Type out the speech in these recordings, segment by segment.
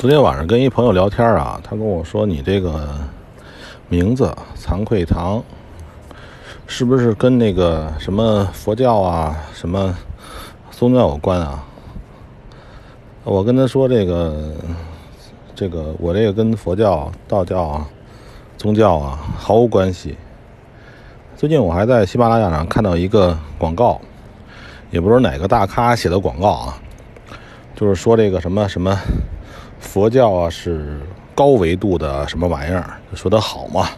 昨天晚上跟一朋友聊天啊，他跟我说：“你这个名字惭愧堂，是不是跟那个什么佛教啊、什么宗教有关啊？”我跟他说：“这个，这个我这个跟佛教、道教啊、宗教啊毫无关系。最近我还在喜马拉雅上看到一个广告，也不知道哪个大咖写的广告啊，就是说这个什么什么。”佛教啊是高维度的什么玩意儿？说的好嘛，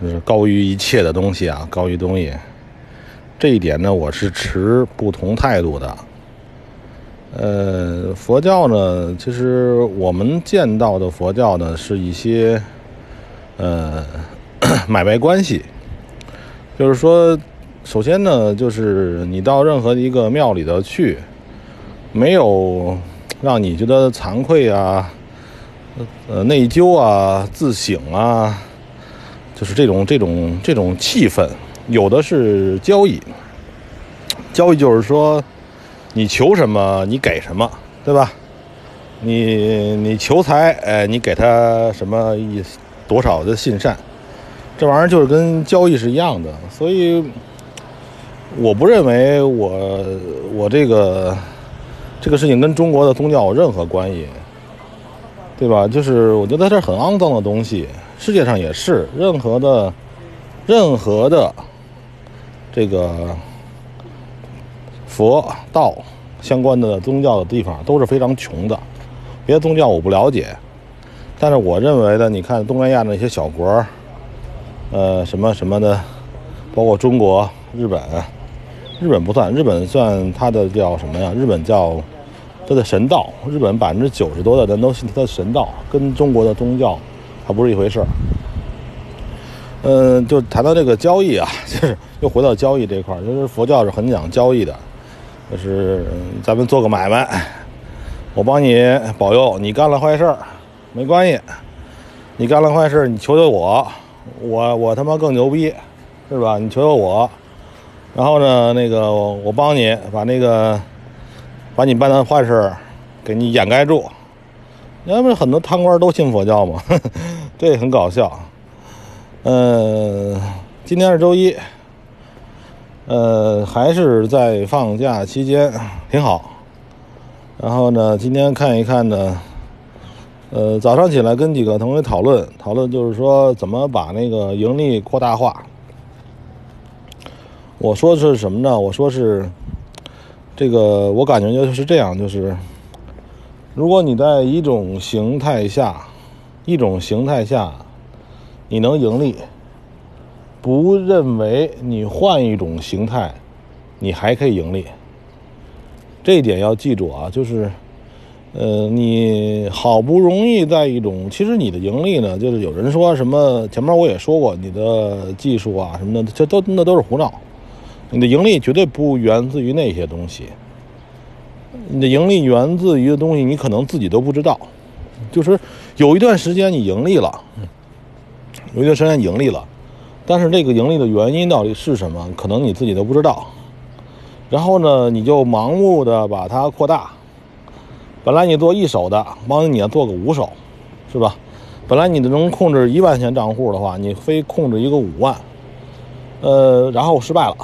就是高于一切的东西啊，高于东西。这一点呢，我是持不同态度的。呃，佛教呢，其实我们见到的佛教呢，是一些呃 买卖关系。就是说，首先呢，就是你到任何一个庙里头去，没有。让你觉得惭愧啊，呃，内疚啊，自省啊，就是这种这种这种气氛，有的是交易，交易就是说，你求什么你给什么，对吧？你你求财，哎，你给他什么一多少的信善，这玩意儿就是跟交易是一样的，所以我不认为我我这个。这个事情跟中国的宗教有任何关系，对吧？就是我觉得这是很肮脏的东西，世界上也是，任何的、任何的这个佛道相关的宗教的地方都是非常穷的。别的宗教我不了解，但是我认为的，你看东南亚那些小国，呃，什么什么的，包括中国、日本。日本不算，日本算它的叫什么呀？日本叫它的神道。日本百分之九十多的人都信它的神道，跟中国的宗教它不是一回事儿。嗯，就谈到这个交易啊，就是又回到交易这块儿，就是佛教是很讲交易的，就是咱们做个买卖，我帮你保佑，你干了坏事儿没关系，你干了坏事儿你求求我，我我他妈更牛逼，是吧？你求求我。然后呢，那个我我帮你把那个把你办的坏事给你掩盖住。那不很多贪官都信佛教吗？这也很搞笑。嗯，今天是周一，呃，还是在放假期间，挺好。然后呢，今天看一看呢，呃，早上起来跟几个同学讨论讨论，就是说怎么把那个盈利扩大化。我说的是什么呢？我说是这个，我感觉就是这样，就是如果你在一种形态下，一种形态下你能盈利，不认为你换一种形态你还可以盈利，这一点要记住啊。就是呃，你好不容易在一种，其实你的盈利呢，就是有人说什么，前面我也说过，你的技术啊什么的，这都那都是胡闹。你的盈利绝对不源自于那些东西，你的盈利源自于的东西，你可能自己都不知道。就是有一段时间你盈利了，有一段时间盈利了，但是这个盈利的原因到底是什么，可能你自己都不知道。然后呢，你就盲目的把它扩大。本来你做一手的，帮你做个五手，是吧？本来你能控制一万钱账户的话，你非控制一个五万，呃，然后失败了。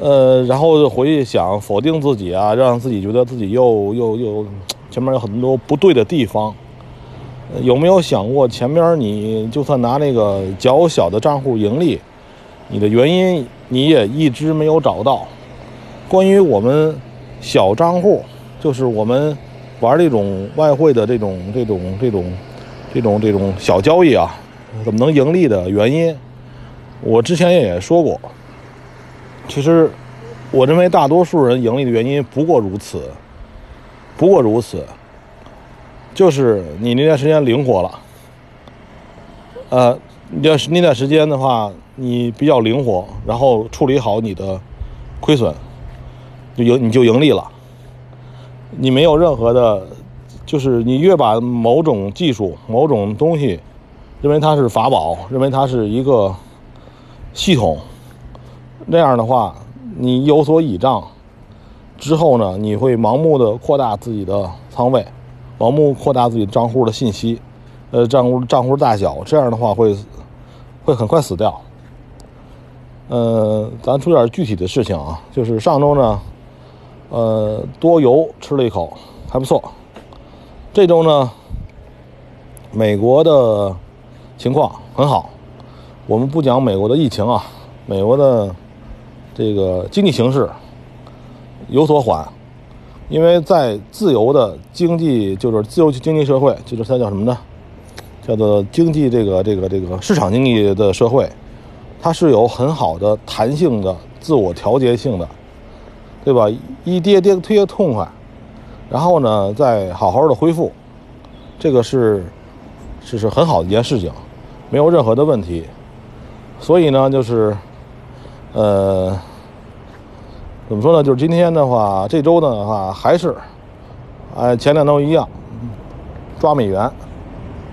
呃，然后回去想否定自己啊，让自己觉得自己又又又前面有很多不对的地方。有没有想过前面你就算拿那个较小的账户盈利，你的原因你也一直没有找到。关于我们小账户，就是我们玩这种外汇的这种这种这种这种这种小交易啊，怎么能盈利的原因，我之前也说过。其实，我认为大多数人盈利的原因不过如此，不过如此，就是你那段时间灵活了，呃，要是那段时间的话，你比较灵活，然后处理好你的亏损，就盈你就盈利了。你没有任何的，就是你越把某种技术、某种东西认为它是法宝，认为它是一个系统。那样的话，你有所倚仗之后呢，你会盲目的扩大自己的仓位，盲目扩大自己账户的信息，呃，账户账户大小，这样的话会会很快死掉。呃，咱说点具体的事情啊，就是上周呢，呃，多油吃了一口，还不错。这周呢，美国的情况很好。我们不讲美国的疫情啊，美国的这个经济形势有所缓，因为在自由的经济，就是自由经济社会，就是它叫什么呢？叫做经济这个这个这个市场经济的社会，它是有很好的弹性的、自我调节性的，对吧？一跌跌特痛快，然后呢再好好的恢复，这个是是是很好的一件事情，没有任何的问题。所以呢，就是，呃，怎么说呢？就是今天的话，这周的话还是，哎，前两周一样，抓美元，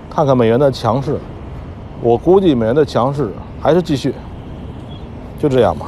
看看美元的强势。我估计美元的强势还是继续，就这样吧。